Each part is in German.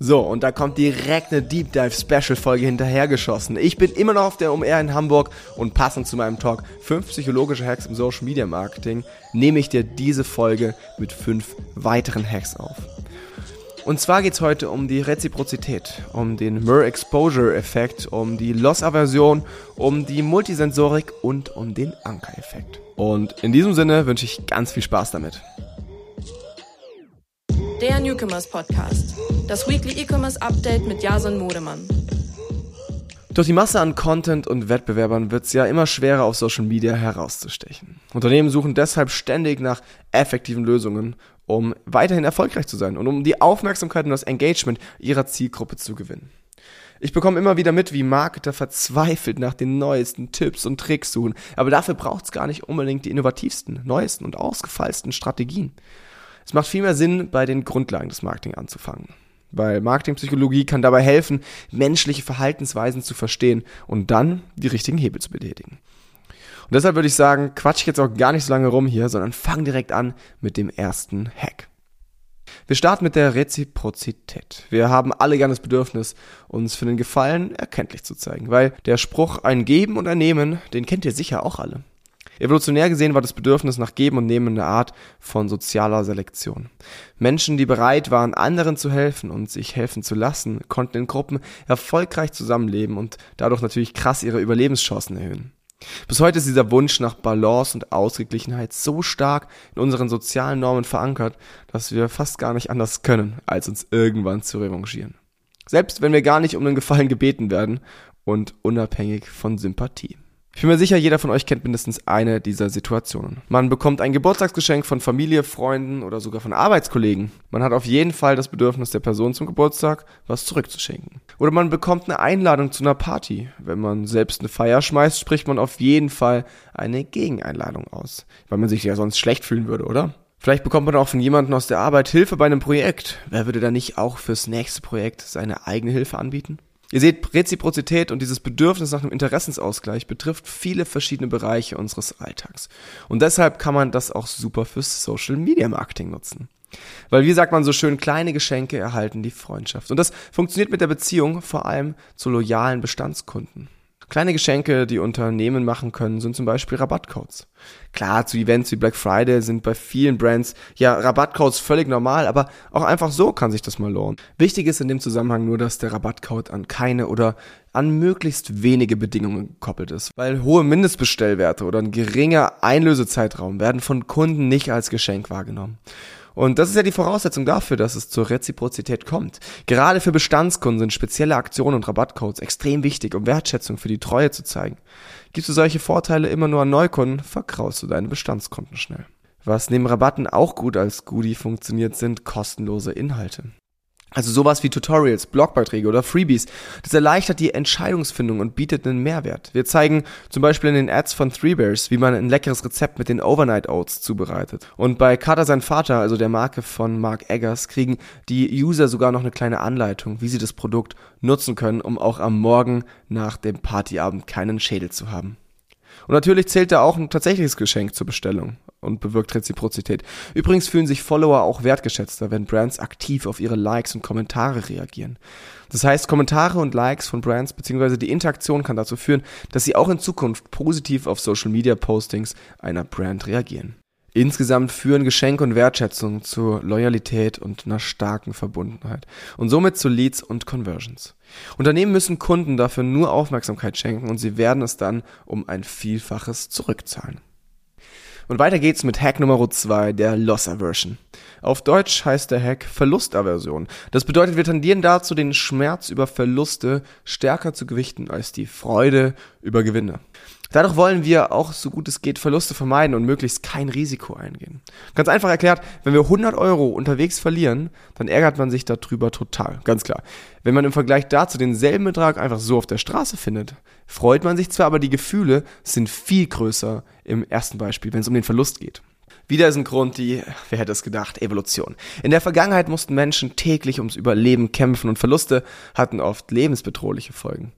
So, und da kommt direkt eine Deep Dive Special Folge hinterhergeschossen. Ich bin immer noch auf der OMR in Hamburg und passend zu meinem Talk 5 psychologische Hacks im Social Media Marketing nehme ich dir diese Folge mit fünf weiteren Hacks auf. Und zwar geht es heute um die Reziprozität, um den Mer-Exposure-Effekt, um die Loss-Aversion, um die Multisensorik und um den Anker-Effekt. Und in diesem Sinne wünsche ich ganz viel Spaß damit. Der Newcomers Podcast. Das Weekly E-Commerce Update mit Jason Modemann. Durch die Masse an Content und Wettbewerbern wird es ja immer schwerer, auf Social Media herauszustechen. Unternehmen suchen deshalb ständig nach effektiven Lösungen, um weiterhin erfolgreich zu sein und um die Aufmerksamkeit und das Engagement ihrer Zielgruppe zu gewinnen. Ich bekomme immer wieder mit, wie Marketer verzweifelt nach den neuesten Tipps und Tricks suchen, aber dafür braucht es gar nicht unbedingt die innovativsten, neuesten und ausgefeilsten Strategien. Es macht viel mehr Sinn, bei den Grundlagen des Marketing anzufangen. Weil Marketingpsychologie kann dabei helfen, menschliche Verhaltensweisen zu verstehen und dann die richtigen Hebel zu betätigen. Und deshalb würde ich sagen, quatsch ich jetzt auch gar nicht so lange rum hier, sondern fang direkt an mit dem ersten Hack. Wir starten mit der Reziprozität. Wir haben alle gern das Bedürfnis, uns für den Gefallen erkenntlich zu zeigen, weil der Spruch ein Geben und ein Nehmen, den kennt ihr sicher auch alle. Evolutionär gesehen war das Bedürfnis nach Geben und Nehmen eine Art von sozialer Selektion. Menschen, die bereit waren, anderen zu helfen und sich helfen zu lassen, konnten in Gruppen erfolgreich zusammenleben und dadurch natürlich krass ihre Überlebenschancen erhöhen. Bis heute ist dieser Wunsch nach Balance und Ausgeglichenheit so stark in unseren sozialen Normen verankert, dass wir fast gar nicht anders können, als uns irgendwann zu revanchieren. Selbst wenn wir gar nicht um den Gefallen gebeten werden und unabhängig von Sympathie. Ich bin mir sicher, jeder von euch kennt mindestens eine dieser Situationen. Man bekommt ein Geburtstagsgeschenk von Familie, Freunden oder sogar von Arbeitskollegen. Man hat auf jeden Fall das Bedürfnis der Person zum Geburtstag, was zurückzuschenken. Oder man bekommt eine Einladung zu einer Party. Wenn man selbst eine Feier schmeißt, spricht man auf jeden Fall eine Gegeneinladung aus, weil man sich ja sonst schlecht fühlen würde, oder? Vielleicht bekommt man auch von jemandem aus der Arbeit Hilfe bei einem Projekt. Wer würde da nicht auch fürs nächste Projekt seine eigene Hilfe anbieten? Ihr seht, Reziprozität und dieses Bedürfnis nach einem Interessensausgleich betrifft viele verschiedene Bereiche unseres Alltags. Und deshalb kann man das auch super fürs Social Media Marketing nutzen. Weil, wie sagt man so schön, kleine Geschenke erhalten die Freundschaft. Und das funktioniert mit der Beziehung vor allem zu loyalen Bestandskunden. Kleine Geschenke, die Unternehmen machen können, sind zum Beispiel Rabattcodes. Klar, zu Events wie Black Friday sind bei vielen Brands ja Rabattcodes völlig normal, aber auch einfach so kann sich das mal lohnen. Wichtig ist in dem Zusammenhang nur, dass der Rabattcode an keine oder an möglichst wenige Bedingungen gekoppelt ist, weil hohe Mindestbestellwerte oder ein geringer Einlösezeitraum werden von Kunden nicht als Geschenk wahrgenommen. Und das ist ja die Voraussetzung dafür, dass es zur Reziprozität kommt. Gerade für Bestandskunden sind spezielle Aktionen und Rabattcodes extrem wichtig, um Wertschätzung für die Treue zu zeigen. Gibst du solche Vorteile immer nur an Neukunden, verkraust du deine Bestandskunden schnell. Was neben Rabatten auch gut als Goodie funktioniert, sind kostenlose Inhalte. Also sowas wie Tutorials, Blogbeiträge oder Freebies. Das erleichtert die Entscheidungsfindung und bietet einen Mehrwert. Wir zeigen zum Beispiel in den Ads von Three Bears, wie man ein leckeres Rezept mit den Overnight Oats zubereitet. Und bei Carter sein Vater, also der Marke von Mark Eggers, kriegen die User sogar noch eine kleine Anleitung, wie sie das Produkt nutzen können, um auch am Morgen nach dem Partyabend keinen Schädel zu haben. Und natürlich zählt da auch ein tatsächliches Geschenk zur Bestellung und bewirkt Reziprozität. Übrigens fühlen sich Follower auch wertgeschätzter, wenn Brands aktiv auf ihre Likes und Kommentare reagieren. Das heißt, Kommentare und Likes von Brands bzw. die Interaktion kann dazu führen, dass sie auch in Zukunft positiv auf Social Media Postings einer Brand reagieren. Insgesamt führen Geschenk und Wertschätzung zur Loyalität und einer starken Verbundenheit und somit zu Leads und Conversions. Unternehmen müssen Kunden dafür nur Aufmerksamkeit schenken und sie werden es dann um ein Vielfaches zurückzahlen. Und weiter geht's mit Hack Nummer 2, der Loss Aversion. Auf Deutsch heißt der Hack Verlustaversion. Das bedeutet, wir tendieren dazu, den Schmerz über Verluste stärker zu gewichten als die Freude über Gewinne. Dadurch wollen wir auch so gut es geht Verluste vermeiden und möglichst kein Risiko eingehen. Ganz einfach erklärt, wenn wir 100 Euro unterwegs verlieren, dann ärgert man sich darüber total, ganz klar. Wenn man im Vergleich dazu denselben Betrag einfach so auf der Straße findet, freut man sich zwar, aber die Gefühle sind viel größer im ersten Beispiel, wenn es um den Verlust geht. Wieder ist ein Grund die, wer hätte es gedacht, Evolution. In der Vergangenheit mussten Menschen täglich ums Überleben kämpfen und Verluste hatten oft lebensbedrohliche Folgen.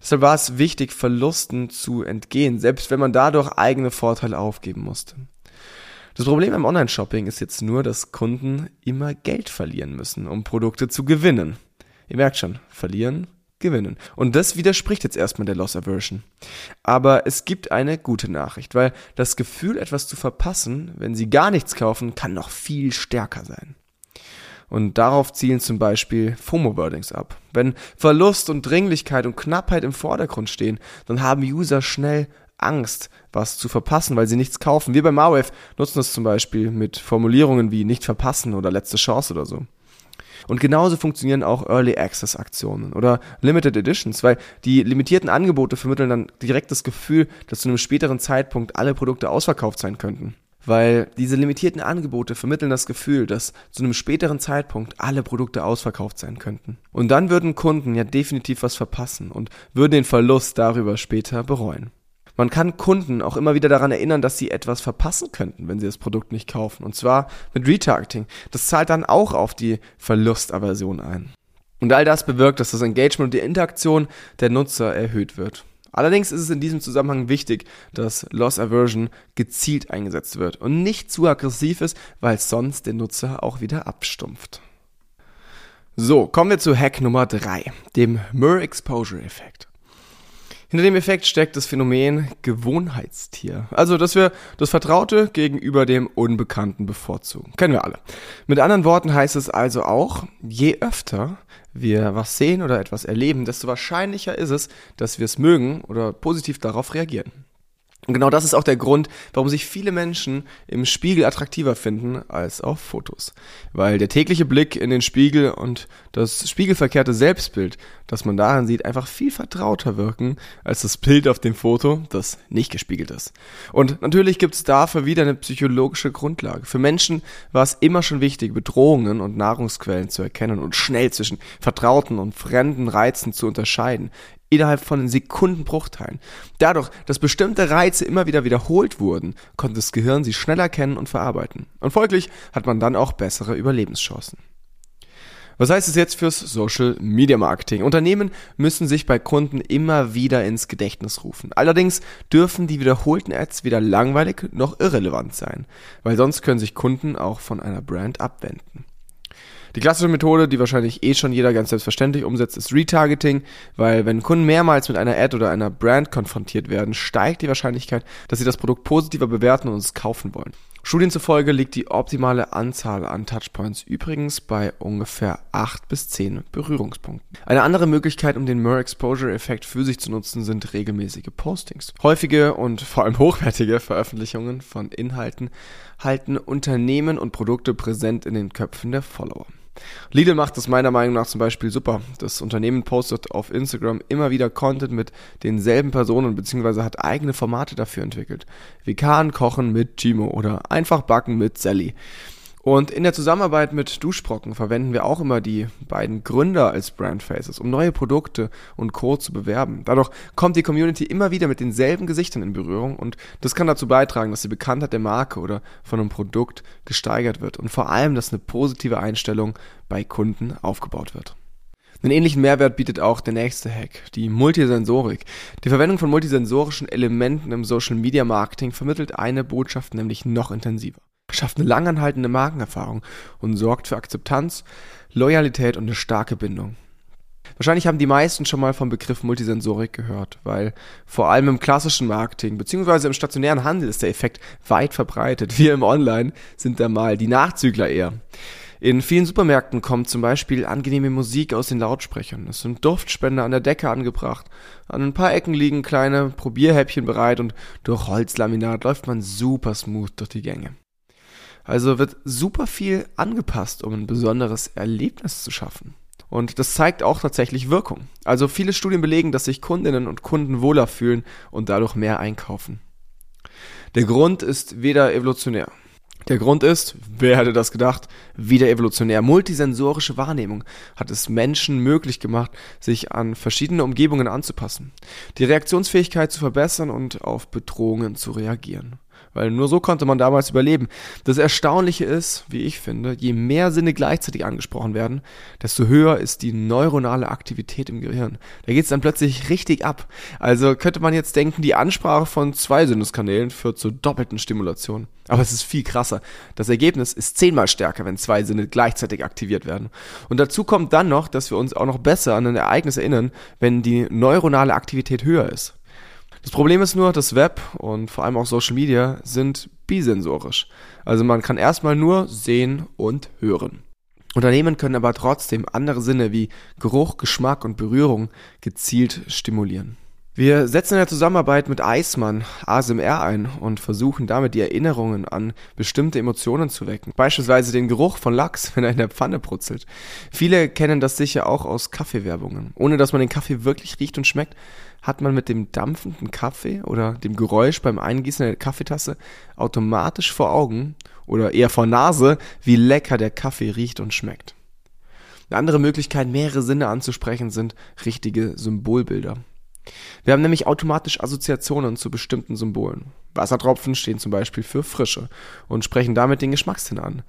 Deshalb war es wichtig, Verlusten zu entgehen, selbst wenn man dadurch eigene Vorteile aufgeben musste. Das Problem beim Online-Shopping ist jetzt nur, dass Kunden immer Geld verlieren müssen, um Produkte zu gewinnen. Ihr merkt schon, verlieren, gewinnen. Und das widerspricht jetzt erstmal der Loss Aversion. Aber es gibt eine gute Nachricht, weil das Gefühl, etwas zu verpassen, wenn Sie gar nichts kaufen, kann noch viel stärker sein. Und darauf zielen zum Beispiel FOMO-Wordings ab. Wenn Verlust und Dringlichkeit und Knappheit im Vordergrund stehen, dann haben User schnell Angst, was zu verpassen, weil sie nichts kaufen. Wir bei Marwave nutzen das zum Beispiel mit Formulierungen wie nicht verpassen oder letzte Chance oder so. Und genauso funktionieren auch Early Access Aktionen oder Limited Editions, weil die limitierten Angebote vermitteln dann direkt das Gefühl, dass zu einem späteren Zeitpunkt alle Produkte ausverkauft sein könnten. Weil diese limitierten Angebote vermitteln das Gefühl, dass zu einem späteren Zeitpunkt alle Produkte ausverkauft sein könnten. Und dann würden Kunden ja definitiv was verpassen und würden den Verlust darüber später bereuen. Man kann Kunden auch immer wieder daran erinnern, dass sie etwas verpassen könnten, wenn sie das Produkt nicht kaufen. Und zwar mit Retargeting. Das zahlt dann auch auf die Verlustaversion ein. Und all das bewirkt, dass das Engagement und die Interaktion der Nutzer erhöht wird. Allerdings ist es in diesem Zusammenhang wichtig, dass Loss Aversion gezielt eingesetzt wird und nicht zu aggressiv ist, weil sonst den Nutzer auch wieder abstumpft. So, kommen wir zu Hack Nummer 3, dem Mer Exposure Effekt. Hinter dem Effekt steckt das Phänomen Gewohnheitstier. Also, dass wir das Vertraute gegenüber dem Unbekannten bevorzugen. Kennen wir alle. Mit anderen Worten heißt es also auch, je öfter wir was sehen oder etwas erleben, desto wahrscheinlicher ist es, dass wir es mögen oder positiv darauf reagieren. Und genau das ist auch der Grund, warum sich viele Menschen im Spiegel attraktiver finden als auf Fotos. Weil der tägliche Blick in den Spiegel und das spiegelverkehrte Selbstbild, das man darin sieht, einfach viel vertrauter wirken als das Bild auf dem Foto, das nicht gespiegelt ist. Und natürlich gibt es dafür wieder eine psychologische Grundlage. Für Menschen war es immer schon wichtig, Bedrohungen und Nahrungsquellen zu erkennen und schnell zwischen vertrauten und fremden Reizen zu unterscheiden innerhalb von Sekundenbruchteilen. Dadurch, dass bestimmte Reize immer wieder wiederholt wurden, konnte das Gehirn sie schneller erkennen und verarbeiten. Und folglich hat man dann auch bessere Überlebenschancen. Was heißt es jetzt fürs Social Media Marketing? Unternehmen müssen sich bei Kunden immer wieder ins Gedächtnis rufen. Allerdings dürfen die wiederholten Ads weder langweilig noch irrelevant sein, weil sonst können sich Kunden auch von einer Brand abwenden. Die klassische Methode, die wahrscheinlich eh schon jeder ganz selbstverständlich umsetzt, ist Retargeting, weil wenn Kunden mehrmals mit einer Ad oder einer Brand konfrontiert werden, steigt die Wahrscheinlichkeit, dass sie das Produkt positiver bewerten und es kaufen wollen. Studien zufolge liegt die optimale Anzahl an Touchpoints übrigens bei ungefähr 8 bis 10 Berührungspunkten. Eine andere Möglichkeit, um den Mer Exposure Effekt für sich zu nutzen, sind regelmäßige Postings. Häufige und vor allem hochwertige Veröffentlichungen von Inhalten halten Unternehmen und Produkte präsent in den Köpfen der Follower. Lidl macht das meiner Meinung nach zum Beispiel super. Das Unternehmen postet auf Instagram immer wieder Content mit denselben Personen beziehungsweise hat eigene Formate dafür entwickelt. Vegan kochen mit Gimo oder einfach backen mit Sally. Und in der Zusammenarbeit mit Duschbrocken verwenden wir auch immer die beiden Gründer als Brandfaces, um neue Produkte und Co. zu bewerben. Dadurch kommt die Community immer wieder mit denselben Gesichtern in Berührung und das kann dazu beitragen, dass die Bekanntheit der Marke oder von einem Produkt gesteigert wird und vor allem, dass eine positive Einstellung bei Kunden aufgebaut wird. Einen ähnlichen Mehrwert bietet auch der nächste Hack, die Multisensorik. Die Verwendung von multisensorischen Elementen im Social Media Marketing vermittelt eine Botschaft nämlich noch intensiver schafft eine langanhaltende Markenerfahrung und sorgt für Akzeptanz, Loyalität und eine starke Bindung. Wahrscheinlich haben die meisten schon mal vom Begriff Multisensorik gehört, weil vor allem im klassischen Marketing bzw. im stationären Handel ist der Effekt weit verbreitet. Wir im Online sind da mal die Nachzügler eher. In vielen Supermärkten kommt zum Beispiel angenehme Musik aus den Lautsprechern. Es sind Duftspender an der Decke angebracht. An ein paar Ecken liegen kleine Probierhäppchen bereit und durch Holzlaminat läuft man super smooth durch die Gänge. Also wird super viel angepasst, um ein besonderes Erlebnis zu schaffen. Und das zeigt auch tatsächlich Wirkung. Also viele Studien belegen, dass sich Kundinnen und Kunden wohler fühlen und dadurch mehr einkaufen. Der Grund ist weder evolutionär. Der Grund ist, wer hätte das gedacht, wieder evolutionär. Multisensorische Wahrnehmung hat es Menschen möglich gemacht, sich an verschiedene Umgebungen anzupassen, die Reaktionsfähigkeit zu verbessern und auf Bedrohungen zu reagieren. Weil nur so konnte man damals überleben. Das Erstaunliche ist, wie ich finde, je mehr Sinne gleichzeitig angesprochen werden, desto höher ist die neuronale Aktivität im Gehirn. Da geht es dann plötzlich richtig ab. Also könnte man jetzt denken, die Ansprache von zwei Sinneskanälen führt zur doppelten Stimulation. Aber es ist viel krasser. Das Ergebnis ist zehnmal stärker, wenn zwei Sinne gleichzeitig aktiviert werden. Und dazu kommt dann noch, dass wir uns auch noch besser an ein Ereignis erinnern, wenn die neuronale Aktivität höher ist. Das Problem ist nur, das Web und vor allem auch Social Media sind bisensorisch. Also man kann erstmal nur sehen und hören. Unternehmen können aber trotzdem andere Sinne wie Geruch, Geschmack und Berührung gezielt stimulieren. Wir setzen in der Zusammenarbeit mit Eismann ASMR ein und versuchen damit die Erinnerungen an bestimmte Emotionen zu wecken. Beispielsweise den Geruch von Lachs, wenn er in der Pfanne brutzelt. Viele kennen das sicher auch aus Kaffeewerbungen. Ohne dass man den Kaffee wirklich riecht und schmeckt, hat man mit dem dampfenden Kaffee oder dem Geräusch beim Eingießen der Kaffeetasse automatisch vor Augen oder eher vor Nase, wie lecker der Kaffee riecht und schmeckt. Eine andere Möglichkeit, mehrere Sinne anzusprechen, sind richtige Symbolbilder. Wir haben nämlich automatisch Assoziationen zu bestimmten Symbolen. Wassertropfen stehen zum Beispiel für Frische und sprechen damit den Geschmackssinn an.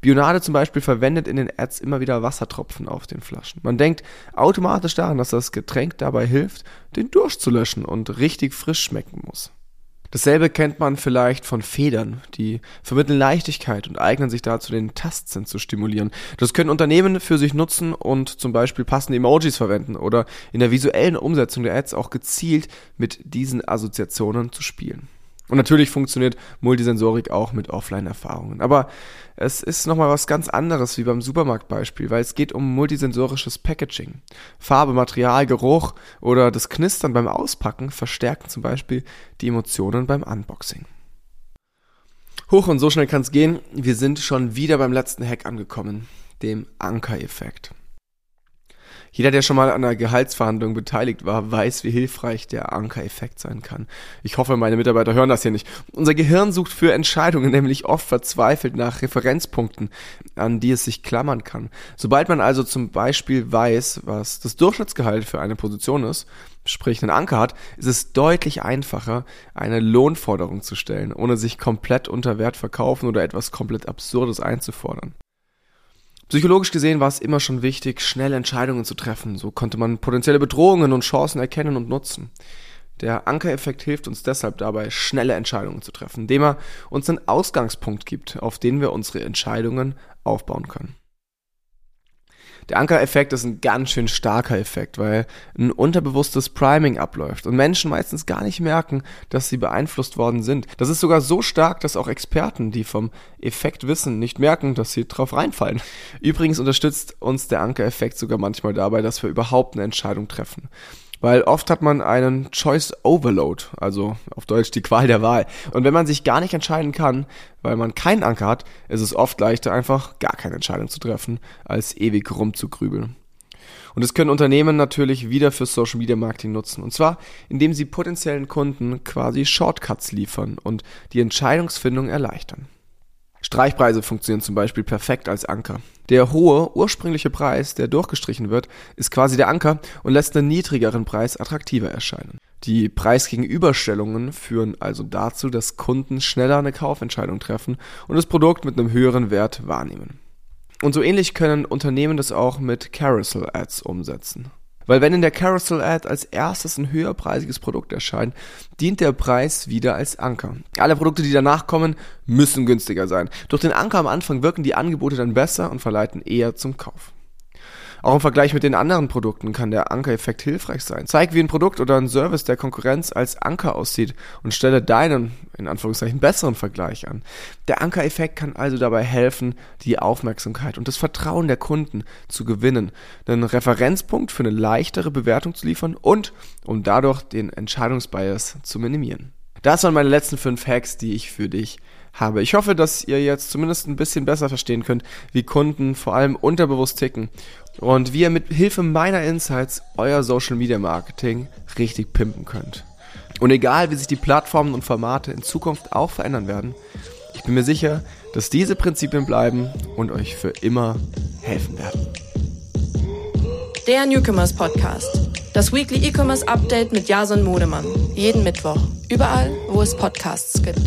Bionade zum Beispiel verwendet in den Ads immer wieder Wassertropfen auf den Flaschen. Man denkt automatisch daran, dass das Getränk dabei hilft, den Durst zu löschen und richtig frisch schmecken muss. Dasselbe kennt man vielleicht von Federn, die vermitteln Leichtigkeit und eignen sich dazu, den Tastsinn zu stimulieren. Das können Unternehmen für sich nutzen und zum Beispiel passende Emojis verwenden oder in der visuellen Umsetzung der Ads auch gezielt mit diesen Assoziationen zu spielen. Und natürlich funktioniert Multisensorik auch mit Offline-Erfahrungen. Aber es ist nochmal was ganz anderes wie beim Supermarktbeispiel, weil es geht um multisensorisches Packaging. Farbe, Material, Geruch oder das Knistern beim Auspacken verstärken zum Beispiel die Emotionen beim Unboxing. Hoch und so schnell kann es gehen. Wir sind schon wieder beim letzten Hack angekommen, dem Anker-Effekt. Jeder, der schon mal an einer Gehaltsverhandlung beteiligt war, weiß, wie hilfreich der Anker-Effekt sein kann. Ich hoffe, meine Mitarbeiter hören das hier nicht. Unser Gehirn sucht für Entscheidungen nämlich oft verzweifelt nach Referenzpunkten, an die es sich klammern kann. Sobald man also zum Beispiel weiß, was das Durchschnittsgehalt für eine Position ist, sprich einen Anker hat, ist es deutlich einfacher, eine Lohnforderung zu stellen, ohne sich komplett unter Wert verkaufen oder etwas komplett Absurdes einzufordern. Psychologisch gesehen war es immer schon wichtig, schnelle Entscheidungen zu treffen. So konnte man potenzielle Bedrohungen und Chancen erkennen und nutzen. Der Ankereffekt hilft uns deshalb dabei, schnelle Entscheidungen zu treffen, indem er uns einen Ausgangspunkt gibt, auf den wir unsere Entscheidungen aufbauen können. Der Ankereffekt ist ein ganz schön starker Effekt, weil ein unterbewusstes Priming abläuft und Menschen meistens gar nicht merken, dass sie beeinflusst worden sind. Das ist sogar so stark, dass auch Experten, die vom Effekt wissen, nicht merken, dass sie drauf reinfallen. Übrigens unterstützt uns der Ankereffekt sogar manchmal dabei, dass wir überhaupt eine Entscheidung treffen. Weil oft hat man einen Choice Overload, also auf Deutsch die Qual der Wahl. Und wenn man sich gar nicht entscheiden kann, weil man keinen Anker hat, ist es oft leichter, einfach gar keine Entscheidung zu treffen, als ewig rumzugrübeln. Und das können Unternehmen natürlich wieder für Social Media Marketing nutzen. Und zwar, indem sie potenziellen Kunden quasi Shortcuts liefern und die Entscheidungsfindung erleichtern. Streichpreise funktionieren zum Beispiel perfekt als Anker. Der hohe ursprüngliche Preis, der durchgestrichen wird, ist quasi der Anker und lässt einen niedrigeren Preis attraktiver erscheinen. Die Preisgegenüberstellungen führen also dazu, dass Kunden schneller eine Kaufentscheidung treffen und das Produkt mit einem höheren Wert wahrnehmen. Und so ähnlich können Unternehmen das auch mit Carousel Ads umsetzen. Weil wenn in der Carousel Ad als erstes ein höherpreisiges Produkt erscheint, dient der Preis wieder als Anker. Alle Produkte, die danach kommen, müssen günstiger sein. Durch den Anker am Anfang wirken die Angebote dann besser und verleiten eher zum Kauf. Auch im Vergleich mit den anderen Produkten kann der Ankereffekt hilfreich sein. Zeig, wie ein Produkt oder ein Service der Konkurrenz als Anker aussieht und stelle deinen, in Anführungszeichen, besseren Vergleich an. Der Ankereffekt kann also dabei helfen, die Aufmerksamkeit und das Vertrauen der Kunden zu gewinnen, einen Referenzpunkt für eine leichtere Bewertung zu liefern und um dadurch den Entscheidungsbias zu minimieren. Das waren meine letzten fünf Hacks, die ich für dich habe. Ich hoffe, dass ihr jetzt zumindest ein bisschen besser verstehen könnt, wie Kunden vor allem unterbewusst ticken und wie ihr mit Hilfe meiner Insights euer Social Media Marketing richtig pimpen könnt. Und egal, wie sich die Plattformen und Formate in Zukunft auch verändern werden, ich bin mir sicher, dass diese Prinzipien bleiben und euch für immer helfen werden. Der Newcomers Podcast. Das Weekly E-Commerce Update mit Jason Modemann. Jeden Mittwoch. Überall, wo es Podcasts gibt.